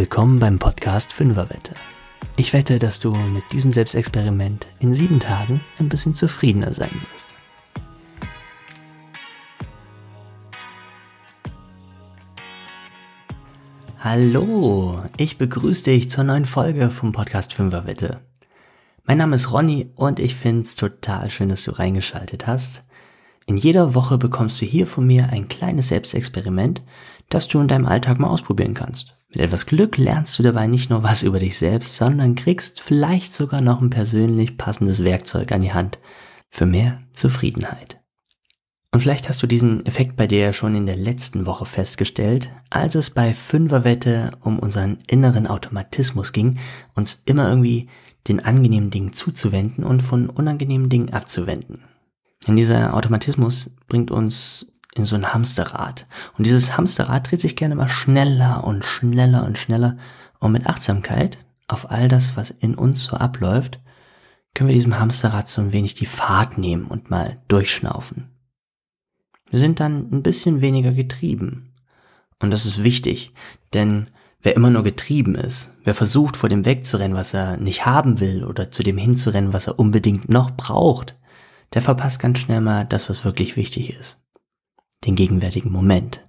Willkommen beim Podcast Fünferwette. Ich wette, dass du mit diesem Selbstexperiment in sieben Tagen ein bisschen zufriedener sein wirst. Hallo, ich begrüße dich zur neuen Folge vom Podcast Fünferwette. Mein Name ist Ronny und ich finde es total schön, dass du reingeschaltet hast. In jeder Woche bekommst du hier von mir ein kleines Selbstexperiment, das du in deinem Alltag mal ausprobieren kannst. Mit etwas Glück lernst du dabei nicht nur was über dich selbst, sondern kriegst vielleicht sogar noch ein persönlich passendes Werkzeug an die Hand für mehr Zufriedenheit. Und vielleicht hast du diesen Effekt bei dir schon in der letzten Woche festgestellt, als es bei Fünferwette um unseren inneren Automatismus ging, uns immer irgendwie den angenehmen Dingen zuzuwenden und von unangenehmen Dingen abzuwenden. Denn dieser Automatismus bringt uns in so ein Hamsterrad. Und dieses Hamsterrad dreht sich gerne mal schneller und schneller und schneller. Und mit Achtsamkeit auf all das, was in uns so abläuft, können wir diesem Hamsterrad so ein wenig die Fahrt nehmen und mal durchschnaufen. Wir sind dann ein bisschen weniger getrieben. Und das ist wichtig, denn wer immer nur getrieben ist, wer versucht vor dem wegzurennen, was er nicht haben will oder zu dem hinzurennen, was er unbedingt noch braucht, der verpasst ganz schnell mal das, was wirklich wichtig ist. Den gegenwärtigen Moment.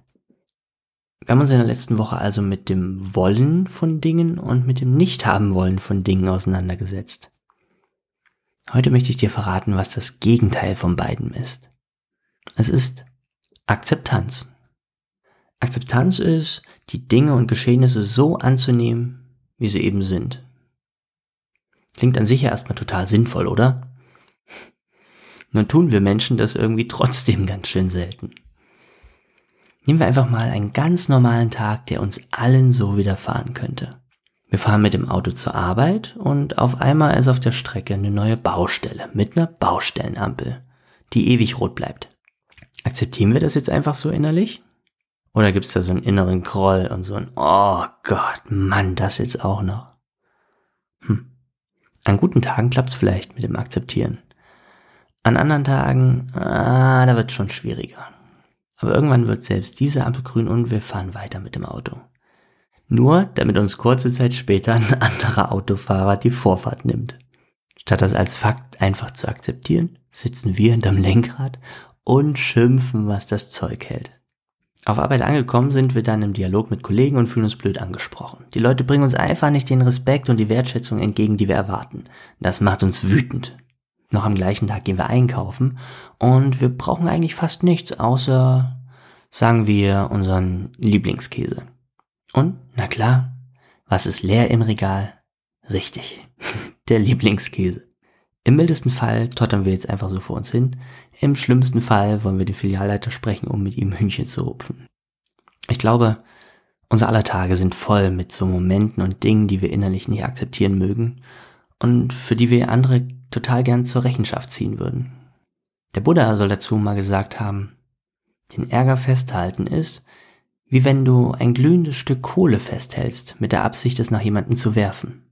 Wir haben uns in der letzten Woche also mit dem Wollen von Dingen und mit dem Nicht-Haben-Wollen von Dingen auseinandergesetzt. Heute möchte ich dir verraten, was das Gegenteil von beiden ist. Es ist Akzeptanz. Akzeptanz ist, die Dinge und Geschehnisse so anzunehmen, wie sie eben sind. Klingt an sich ja erstmal total sinnvoll, oder? Nun tun wir Menschen das irgendwie trotzdem ganz schön selten. Nehmen wir einfach mal einen ganz normalen Tag, der uns allen so widerfahren könnte. Wir fahren mit dem Auto zur Arbeit und auf einmal ist auf der Strecke eine neue Baustelle mit einer Baustellenampel, die ewig rot bleibt. Akzeptieren wir das jetzt einfach so innerlich? Oder gibt's da so einen inneren Groll und so ein, oh Gott, Mann, das jetzt auch noch? Hm. An guten Tagen klappt's vielleicht mit dem Akzeptieren. An anderen Tagen, ah, da wird schon schwieriger. Aber irgendwann wird selbst diese Ampel grün und wir fahren weiter mit dem Auto. Nur damit uns kurze Zeit später ein anderer Autofahrer die Vorfahrt nimmt. Statt das als Fakt einfach zu akzeptieren, sitzen wir hinterm Lenkrad und schimpfen, was das Zeug hält. Auf Arbeit angekommen sind wir dann im Dialog mit Kollegen und fühlen uns blöd angesprochen. Die Leute bringen uns einfach nicht den Respekt und die Wertschätzung entgegen, die wir erwarten. Das macht uns wütend. Noch am gleichen Tag gehen wir einkaufen und wir brauchen eigentlich fast nichts außer, sagen wir, unseren Lieblingskäse. Und, na klar, was ist leer im Regal? Richtig, der Lieblingskäse. Im mildesten Fall tottern wir jetzt einfach so vor uns hin. Im schlimmsten Fall wollen wir den Filialleiter sprechen, um mit ihm Hühnchen zu rupfen. Ich glaube, unser aller Tage sind voll mit so Momenten und Dingen, die wir innerlich nicht akzeptieren mögen und für die wir andere total gern zur Rechenschaft ziehen würden. Der Buddha soll dazu mal gesagt haben, den Ärger festhalten ist, wie wenn du ein glühendes Stück Kohle festhältst, mit der Absicht, es nach jemandem zu werfen.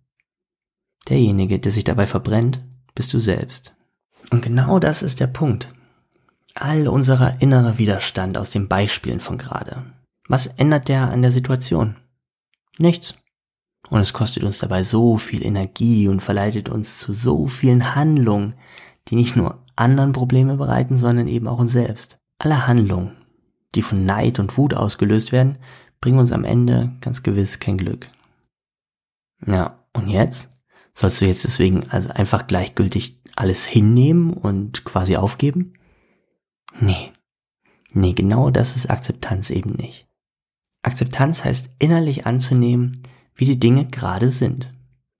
Derjenige, der sich dabei verbrennt, bist du selbst. Und genau das ist der Punkt. All unserer innerer Widerstand aus den Beispielen von gerade. Was ändert der an der Situation? Nichts. Und es kostet uns dabei so viel Energie und verleitet uns zu so vielen Handlungen, die nicht nur anderen Probleme bereiten, sondern eben auch uns selbst. Alle Handlungen, die von Neid und Wut ausgelöst werden, bringen uns am Ende ganz gewiss kein Glück. Ja, und jetzt? Sollst du jetzt deswegen also einfach gleichgültig alles hinnehmen und quasi aufgeben? Nee. Nee, genau das ist Akzeptanz eben nicht. Akzeptanz heißt innerlich anzunehmen, wie die Dinge gerade sind.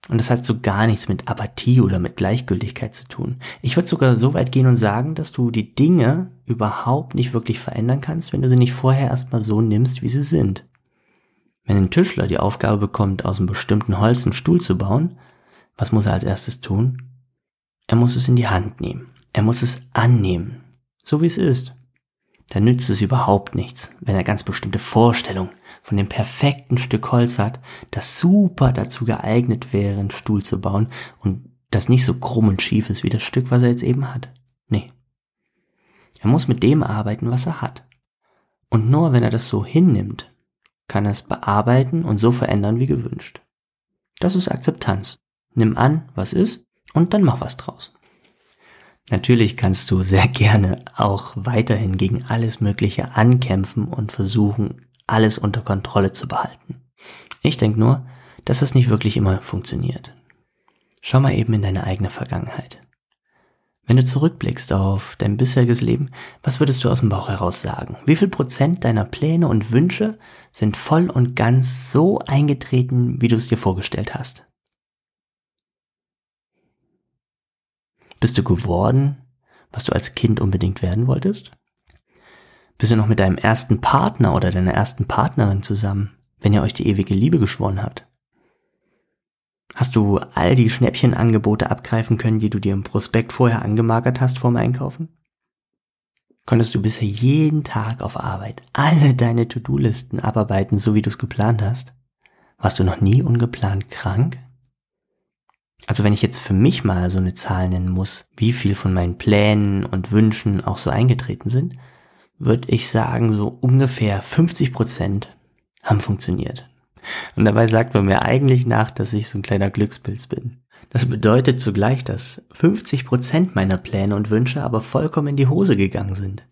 Und das hat so gar nichts mit Apathie oder mit Gleichgültigkeit zu tun. Ich würde sogar so weit gehen und sagen, dass du die Dinge überhaupt nicht wirklich verändern kannst, wenn du sie nicht vorher erstmal so nimmst, wie sie sind. Wenn ein Tischler die Aufgabe bekommt, aus einem bestimmten Holz einen Stuhl zu bauen, was muss er als erstes tun? Er muss es in die Hand nehmen. Er muss es annehmen. So wie es ist dann nützt es überhaupt nichts, wenn er ganz bestimmte Vorstellungen von dem perfekten Stück Holz hat, das super dazu geeignet wäre, einen Stuhl zu bauen und das nicht so krumm und schief ist wie das Stück, was er jetzt eben hat. Nee. Er muss mit dem arbeiten, was er hat. Und nur wenn er das so hinnimmt, kann es bearbeiten und so verändern wie gewünscht. Das ist Akzeptanz. Nimm an, was ist, und dann mach was draus. Natürlich kannst du sehr gerne auch weiterhin gegen alles Mögliche ankämpfen und versuchen, alles unter Kontrolle zu behalten. Ich denke nur, dass das nicht wirklich immer funktioniert. Schau mal eben in deine eigene Vergangenheit. Wenn du zurückblickst auf dein bisheriges Leben, was würdest du aus dem Bauch heraus sagen? Wie viel Prozent deiner Pläne und Wünsche sind voll und ganz so eingetreten, wie du es dir vorgestellt hast? Bist du geworden, was du als Kind unbedingt werden wolltest? Bist du noch mit deinem ersten Partner oder deiner ersten Partnerin zusammen, wenn ihr euch die ewige Liebe geschworen habt? Hast du all die Schnäppchenangebote abgreifen können, die du dir im Prospekt vorher angemagert hast vorm Einkaufen? Konntest du bisher jeden Tag auf Arbeit alle deine To-Do-Listen abarbeiten, so wie du es geplant hast? Warst du noch nie ungeplant krank? Also wenn ich jetzt für mich mal so eine Zahl nennen muss, wie viel von meinen Plänen und Wünschen auch so eingetreten sind, würde ich sagen, so ungefähr 50 Prozent haben funktioniert. Und dabei sagt man mir eigentlich nach, dass ich so ein kleiner Glückspilz bin. Das bedeutet zugleich, dass 50 Prozent meiner Pläne und Wünsche aber vollkommen in die Hose gegangen sind.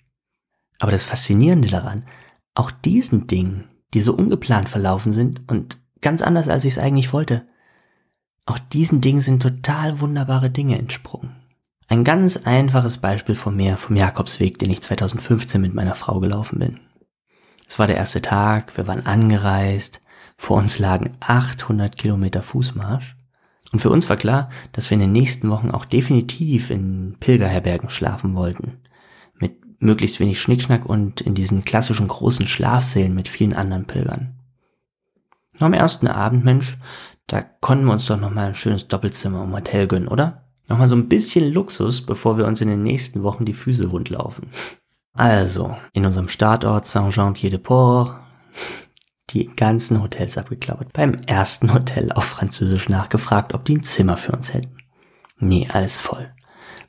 Aber das Faszinierende daran, auch diesen Dingen, die so ungeplant verlaufen sind und ganz anders als ich es eigentlich wollte, auch diesen Dingen sind total wunderbare Dinge entsprungen. Ein ganz einfaches Beispiel von mir, vom Jakobsweg, den ich 2015 mit meiner Frau gelaufen bin. Es war der erste Tag, wir waren angereist, vor uns lagen 800 Kilometer Fußmarsch. Und für uns war klar, dass wir in den nächsten Wochen auch definitiv in Pilgerherbergen schlafen wollten. Mit möglichst wenig Schnickschnack und in diesen klassischen großen Schlafsälen mit vielen anderen Pilgern. Nur am ersten Abend, Mensch, da konnten wir uns doch nochmal ein schönes Doppelzimmer im Hotel gönnen, oder? Nochmal so ein bisschen Luxus, bevor wir uns in den nächsten Wochen die Füße wund laufen. Also, in unserem Startort Saint-Jean-Pied-de-Port die ganzen Hotels abgeklappert. Beim ersten Hotel auf Französisch nachgefragt, ob die ein Zimmer für uns hätten. Nee, alles voll.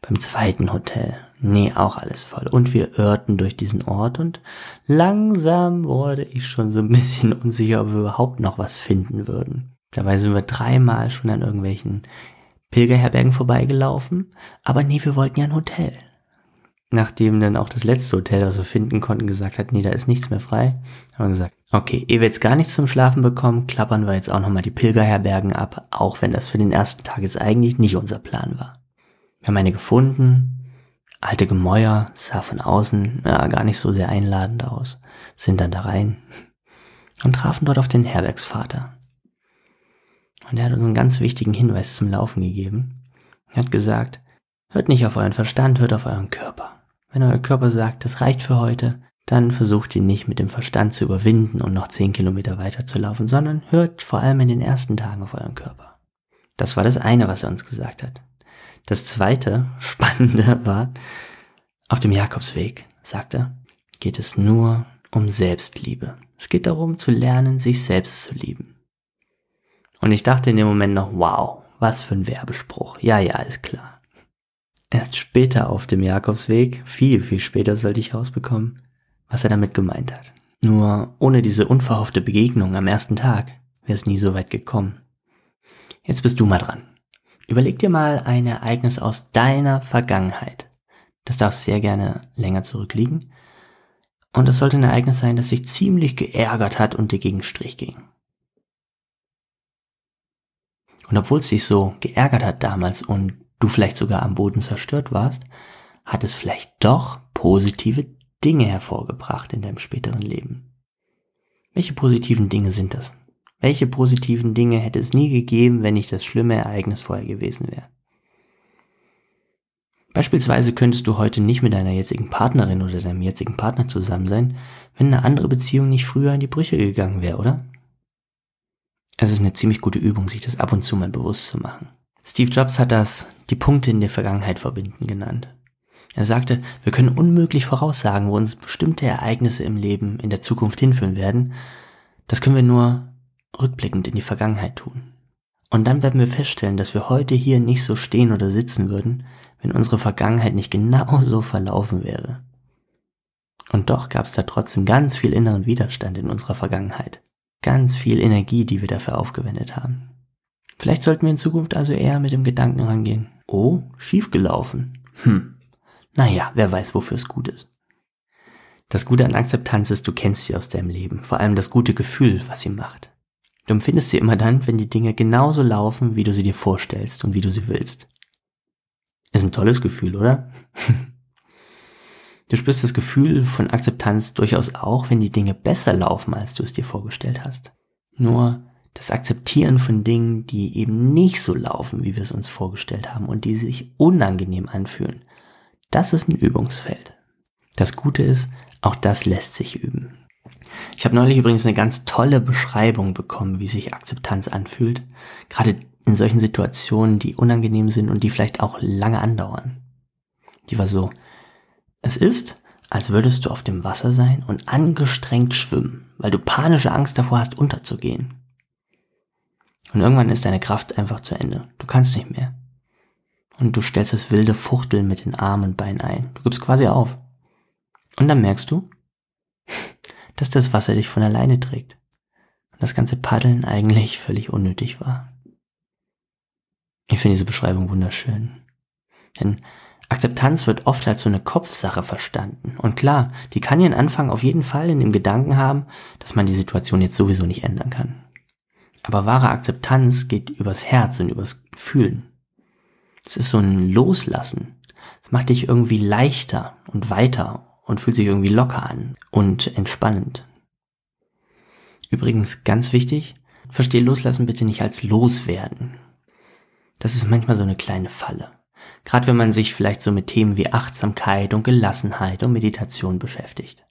Beim zweiten Hotel, nee, auch alles voll. Und wir irrten durch diesen Ort und langsam wurde ich schon so ein bisschen unsicher, ob wir überhaupt noch was finden würden. Dabei sind wir dreimal schon an irgendwelchen Pilgerherbergen vorbeigelaufen, aber nee, wir wollten ja ein Hotel nachdem dann auch das letzte Hotel, das wir finden konnten, gesagt hat, nee, da ist nichts mehr frei, haben wir gesagt, okay, ehe wir jetzt gar nichts zum Schlafen bekommen, klappern wir jetzt auch nochmal die Pilgerherbergen ab, auch wenn das für den ersten Tag jetzt eigentlich nicht unser Plan war. Wir haben eine gefunden, alte Gemäuer, sah von außen ja, gar nicht so sehr einladend aus, sind dann da rein und trafen dort auf den Herbergsvater. Und er hat uns einen ganz wichtigen Hinweis zum Laufen gegeben. Er hat gesagt, hört nicht auf euren Verstand, hört auf euren Körper. Wenn euer Körper sagt, das reicht für heute, dann versucht ihn nicht mit dem Verstand zu überwinden und noch zehn Kilometer weiter zu laufen, sondern hört vor allem in den ersten Tagen auf euren Körper. Das war das eine, was er uns gesagt hat. Das zweite Spannende war, auf dem Jakobsweg, sagt er, geht es nur um Selbstliebe. Es geht darum zu lernen, sich selbst zu lieben. Und ich dachte in dem Moment noch, wow, was für ein Werbespruch. Ja, ja, ist klar. Erst später auf dem Jakobsweg, viel, viel später sollte ich rausbekommen, was er damit gemeint hat. Nur ohne diese unverhoffte Begegnung am ersten Tag wäre es nie so weit gekommen. Jetzt bist du mal dran. Überleg dir mal ein Ereignis aus deiner Vergangenheit. Das darf sehr gerne länger zurückliegen. Und es sollte ein Ereignis sein, das sich ziemlich geärgert hat und dir gegen Strich ging. Und obwohl es sich so geärgert hat damals und du vielleicht sogar am Boden zerstört warst, hat es vielleicht doch positive Dinge hervorgebracht in deinem späteren Leben. Welche positiven Dinge sind das? Welche positiven Dinge hätte es nie gegeben, wenn nicht das schlimme Ereignis vorher gewesen wäre? Beispielsweise könntest du heute nicht mit deiner jetzigen Partnerin oder deinem jetzigen Partner zusammen sein, wenn eine andere Beziehung nicht früher in die Brüche gegangen wäre, oder? Es ist eine ziemlich gute Übung, sich das ab und zu mal bewusst zu machen. Steve Jobs hat das die Punkte in der Vergangenheit verbinden genannt. Er sagte, wir können unmöglich voraussagen, wo uns bestimmte Ereignisse im Leben in der Zukunft hinführen werden. Das können wir nur rückblickend in die Vergangenheit tun. Und dann werden wir feststellen, dass wir heute hier nicht so stehen oder sitzen würden, wenn unsere Vergangenheit nicht genau so verlaufen wäre. Und doch gab es da trotzdem ganz viel inneren Widerstand in unserer Vergangenheit. Ganz viel Energie, die wir dafür aufgewendet haben. Vielleicht sollten wir in Zukunft also eher mit dem Gedanken rangehen. Oh, schiefgelaufen. Hm. Naja, wer weiß, wofür es gut ist. Das Gute an Akzeptanz ist, du kennst sie aus deinem Leben, vor allem das gute Gefühl, was sie macht. Du empfindest sie immer dann, wenn die Dinge genauso laufen, wie du sie dir vorstellst und wie du sie willst. Ist ein tolles Gefühl, oder? du spürst das Gefühl von Akzeptanz durchaus auch, wenn die Dinge besser laufen, als du es dir vorgestellt hast. Nur das Akzeptieren von Dingen, die eben nicht so laufen, wie wir es uns vorgestellt haben und die sich unangenehm anfühlen, das ist ein Übungsfeld. Das Gute ist, auch das lässt sich üben. Ich habe neulich übrigens eine ganz tolle Beschreibung bekommen, wie sich Akzeptanz anfühlt. Gerade in solchen Situationen, die unangenehm sind und die vielleicht auch lange andauern. Die war so, es ist, als würdest du auf dem Wasser sein und angestrengt schwimmen, weil du panische Angst davor hast, unterzugehen. Und irgendwann ist deine Kraft einfach zu Ende. Du kannst nicht mehr. Und du stellst das wilde Fuchteln mit den Armen und Beinen ein. Du gibst quasi auf. Und dann merkst du, dass das Wasser dich von alleine trägt. Und das ganze Paddeln eigentlich völlig unnötig war. Ich finde diese Beschreibung wunderschön. Denn Akzeptanz wird oft als so eine Kopfsache verstanden. Und klar, die kann ihren Anfang auf jeden Fall in dem Gedanken haben, dass man die Situation jetzt sowieso nicht ändern kann. Aber wahre Akzeptanz geht übers Herz und übers Fühlen. Es ist so ein Loslassen. Es macht dich irgendwie leichter und weiter und fühlt sich irgendwie locker an und entspannend. Übrigens ganz wichtig, verstehe Loslassen bitte nicht als Loswerden. Das ist manchmal so eine kleine Falle. Gerade wenn man sich vielleicht so mit Themen wie Achtsamkeit und Gelassenheit und Meditation beschäftigt.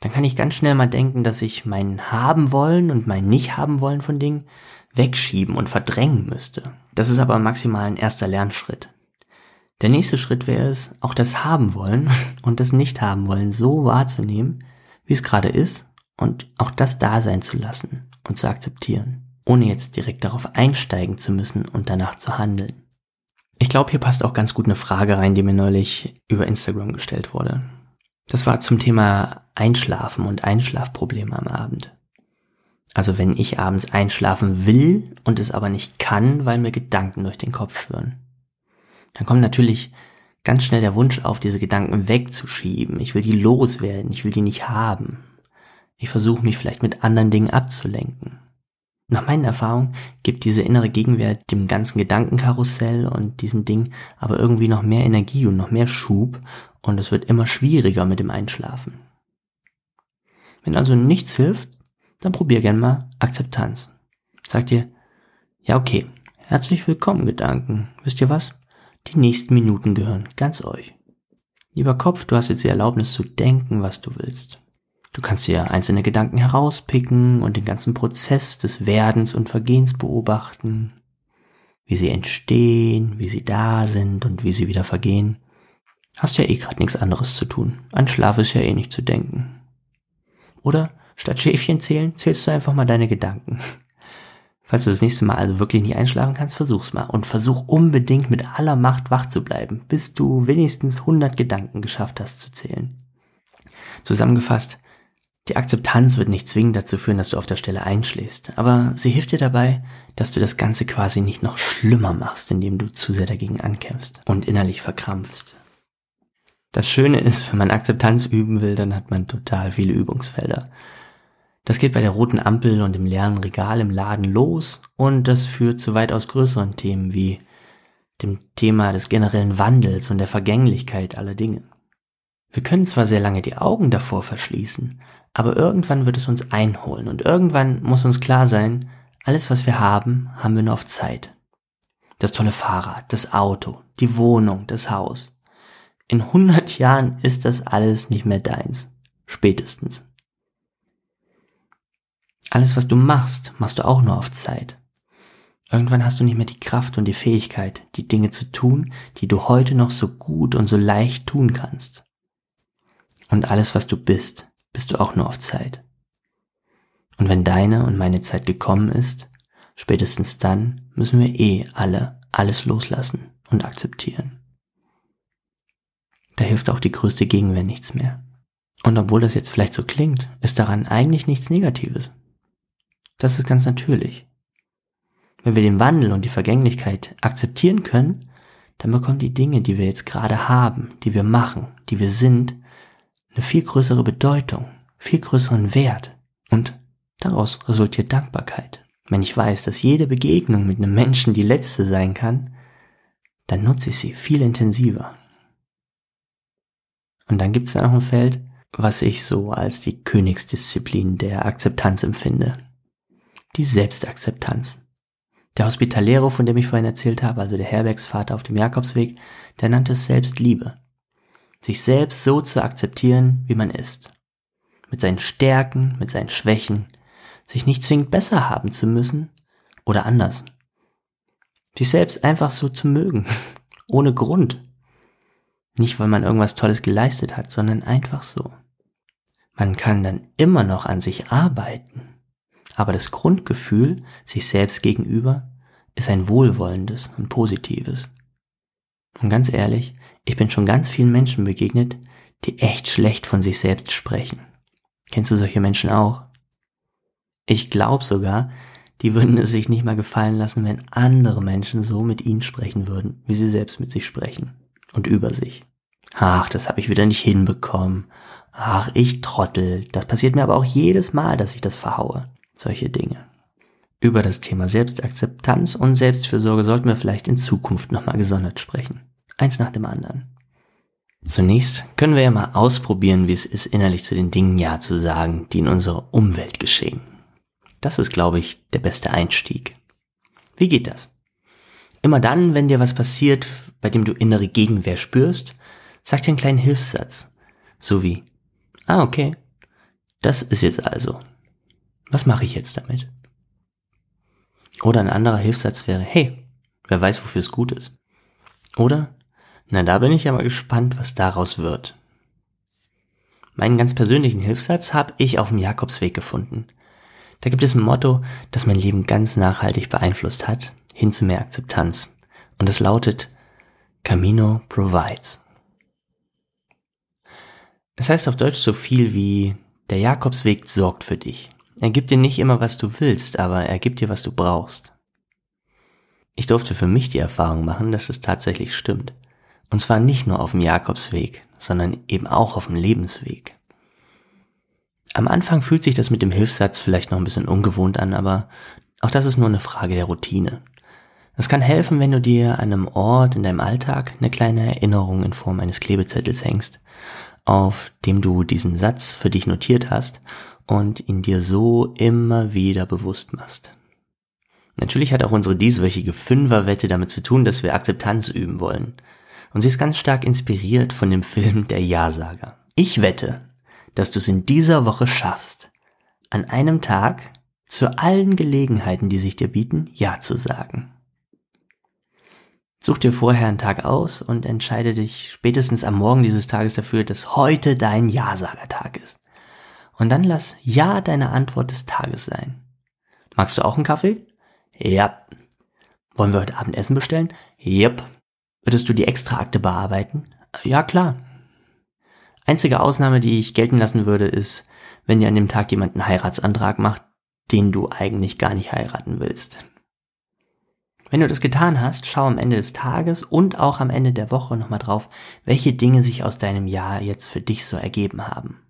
Dann kann ich ganz schnell mal denken, dass ich mein Haben wollen und mein Nicht haben wollen von Dingen wegschieben und verdrängen müsste. Das ist aber maximal ein erster Lernschritt. Der nächste Schritt wäre es, auch das haben wollen und das nicht haben wollen so wahrzunehmen, wie es gerade ist und auch das da sein zu lassen und zu akzeptieren, ohne jetzt direkt darauf einsteigen zu müssen und danach zu handeln. Ich glaube, hier passt auch ganz gut eine Frage rein, die mir neulich über Instagram gestellt wurde. Das war zum Thema Einschlafen und Einschlafprobleme am Abend. Also wenn ich abends einschlafen will und es aber nicht kann, weil mir Gedanken durch den Kopf schwirren dann kommt natürlich ganz schnell der Wunsch auf, diese Gedanken wegzuschieben. Ich will die loswerden, ich will die nicht haben. Ich versuche mich vielleicht mit anderen Dingen abzulenken. Nach meinen Erfahrungen gibt diese innere Gegenwehr dem ganzen Gedankenkarussell und diesen Ding aber irgendwie noch mehr Energie und noch mehr Schub und es wird immer schwieriger mit dem Einschlafen. Wenn also nichts hilft, dann probier gern mal Akzeptanz. Sag dir, ja okay, herzlich willkommen Gedanken. Wisst ihr was? Die nächsten Minuten gehören ganz euch. Lieber Kopf, du hast jetzt die Erlaubnis zu denken, was du willst. Du kannst dir einzelne Gedanken herauspicken und den ganzen Prozess des Werdens und Vergehens beobachten, wie sie entstehen, wie sie da sind und wie sie wieder vergehen. Hast ja eh gerade nichts anderes zu tun. An Schlaf ist ja eh nicht zu denken. Oder statt Schäfchen zählen, zählst du einfach mal deine Gedanken. Falls du das nächste Mal also wirklich nicht einschlafen kannst, versuch's mal und versuch unbedingt mit aller Macht wach zu bleiben, bis du wenigstens 100 Gedanken geschafft hast zu zählen. Zusammengefasst, die Akzeptanz wird nicht zwingend dazu führen, dass du auf der Stelle einschläfst, aber sie hilft dir dabei, dass du das Ganze quasi nicht noch schlimmer machst, indem du zu sehr dagegen ankämpfst und innerlich verkrampfst. Das Schöne ist, wenn man Akzeptanz üben will, dann hat man total viele Übungsfelder. Das geht bei der roten Ampel und dem leeren Regal im Laden los und das führt zu weitaus größeren Themen wie dem Thema des generellen Wandels und der Vergänglichkeit aller Dinge. Wir können zwar sehr lange die Augen davor verschließen, aber irgendwann wird es uns einholen und irgendwann muss uns klar sein, alles was wir haben, haben wir nur auf Zeit. Das tolle Fahrrad, das Auto, die Wohnung, das Haus. In 100 Jahren ist das alles nicht mehr deins. Spätestens. Alles, was du machst, machst du auch nur auf Zeit. Irgendwann hast du nicht mehr die Kraft und die Fähigkeit, die Dinge zu tun, die du heute noch so gut und so leicht tun kannst. Und alles, was du bist, bist du auch nur auf Zeit. Und wenn deine und meine Zeit gekommen ist, spätestens dann müssen wir eh alle alles loslassen und akzeptieren. Da hilft auch die größte Gegenwehr nichts mehr. Und obwohl das jetzt vielleicht so klingt, ist daran eigentlich nichts Negatives. Das ist ganz natürlich. Wenn wir den Wandel und die Vergänglichkeit akzeptieren können, dann bekommen die Dinge, die wir jetzt gerade haben, die wir machen, die wir sind, eine viel größere Bedeutung, viel größeren Wert. Und daraus resultiert Dankbarkeit. Wenn ich weiß, dass jede Begegnung mit einem Menschen die letzte sein kann, dann nutze ich sie viel intensiver. Und dann gibt es noch ein Feld, was ich so als die Königsdisziplin der Akzeptanz empfinde. Die Selbstakzeptanz. Der Hospitalero, von dem ich vorhin erzählt habe, also der Herbergsvater auf dem Jakobsweg, der nannte es Selbstliebe. Sich selbst so zu akzeptieren, wie man ist. Mit seinen Stärken, mit seinen Schwächen, sich nicht zwingend besser haben zu müssen oder anders. Sich selbst einfach so zu mögen, ohne Grund. Nicht, weil man irgendwas Tolles geleistet hat, sondern einfach so. Man kann dann immer noch an sich arbeiten, aber das Grundgefühl sich selbst gegenüber ist ein wohlwollendes und positives. Und ganz ehrlich, ich bin schon ganz vielen Menschen begegnet, die echt schlecht von sich selbst sprechen. Kennst du solche Menschen auch? Ich glaube sogar, die würden es sich nicht mal gefallen lassen, wenn andere Menschen so mit ihnen sprechen würden, wie sie selbst mit sich sprechen und über sich. Ach, das habe ich wieder nicht hinbekommen. Ach, ich Trottel. Das passiert mir aber auch jedes Mal, dass ich das verhaue. Solche Dinge. Über das Thema Selbstakzeptanz und Selbstfürsorge sollten wir vielleicht in Zukunft nochmal gesondert sprechen. Eins nach dem anderen. Zunächst können wir ja mal ausprobieren, wie es ist, innerlich zu den Dingen Ja zu sagen, die in unserer Umwelt geschehen. Das ist, glaube ich, der beste Einstieg. Wie geht das? Immer dann, wenn dir was passiert, bei dem du innere Gegenwehr spürst, sag dir einen kleinen Hilfssatz. So wie, ah, okay, das ist jetzt also. Was mache ich jetzt damit? Oder ein anderer Hilfssatz wäre, hey, wer weiß, wofür es gut ist. Oder, na, da bin ich ja mal gespannt, was daraus wird. Meinen ganz persönlichen Hilfssatz habe ich auf dem Jakobsweg gefunden. Da gibt es ein Motto, das mein Leben ganz nachhaltig beeinflusst hat, hin zu mehr Akzeptanz. Und es lautet, Camino provides. Es heißt auf Deutsch so viel wie, der Jakobsweg sorgt für dich. Er gibt dir nicht immer, was du willst, aber er gibt dir, was du brauchst. Ich durfte für mich die Erfahrung machen, dass es tatsächlich stimmt. Und zwar nicht nur auf dem Jakobsweg, sondern eben auch auf dem Lebensweg. Am Anfang fühlt sich das mit dem Hilfssatz vielleicht noch ein bisschen ungewohnt an, aber auch das ist nur eine Frage der Routine. Es kann helfen, wenn du dir an einem Ort in deinem Alltag eine kleine Erinnerung in Form eines Klebezettels hängst, auf dem du diesen Satz für dich notiert hast und ihn dir so immer wieder bewusst machst. Natürlich hat auch unsere dieswöchige Fünferwette damit zu tun, dass wir Akzeptanz üben wollen. Und sie ist ganz stark inspiriert von dem Film Der Ja-Sager. Ich wette, dass du es in dieser Woche schaffst, an einem Tag zu allen Gelegenheiten, die sich dir bieten, Ja zu sagen. Such dir vorher einen Tag aus und entscheide dich spätestens am Morgen dieses Tages dafür, dass heute dein Ja-Sagertag ist. Und dann lass Ja deine Antwort des Tages sein. Magst du auch einen Kaffee? Ja. Wollen wir heute Abend Essen bestellen? Yep. Würdest du die Extraakte bearbeiten? Ja, klar. Einzige Ausnahme, die ich gelten lassen würde, ist, wenn dir an dem Tag jemand einen Heiratsantrag macht, den du eigentlich gar nicht heiraten willst. Wenn du das getan hast, schau am Ende des Tages und auch am Ende der Woche nochmal drauf, welche Dinge sich aus deinem Jahr jetzt für dich so ergeben haben.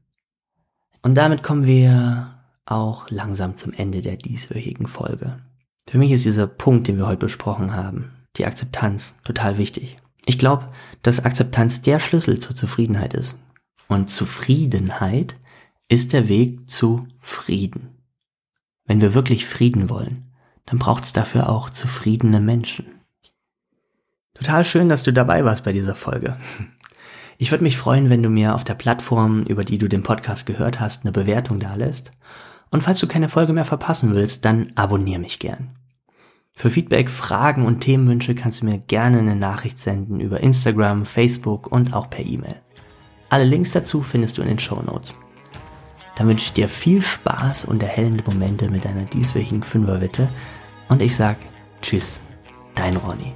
Und damit kommen wir auch langsam zum Ende der dieswöchigen Folge. Für mich ist dieser Punkt, den wir heute besprochen haben, die Akzeptanz, total wichtig. Ich glaube, dass Akzeptanz der Schlüssel zur Zufriedenheit ist. Und Zufriedenheit ist der Weg zu Frieden. Wenn wir wirklich Frieden wollen, dann braucht es dafür auch zufriedene Menschen. Total schön, dass du dabei warst bei dieser Folge. Ich würde mich freuen, wenn du mir auf der Plattform, über die du den Podcast gehört hast, eine Bewertung dalässt. Und falls du keine Folge mehr verpassen willst, dann abonniere mich gern. Für Feedback, Fragen und Themenwünsche kannst du mir gerne eine Nachricht senden über Instagram, Facebook und auch per E-Mail. Alle Links dazu findest du in den Show Notes. Dann wünsche ich dir viel Spaß und erhellende Momente mit deiner dieswöchigen Fünferwette und ich sag Tschüss, dein Ronny.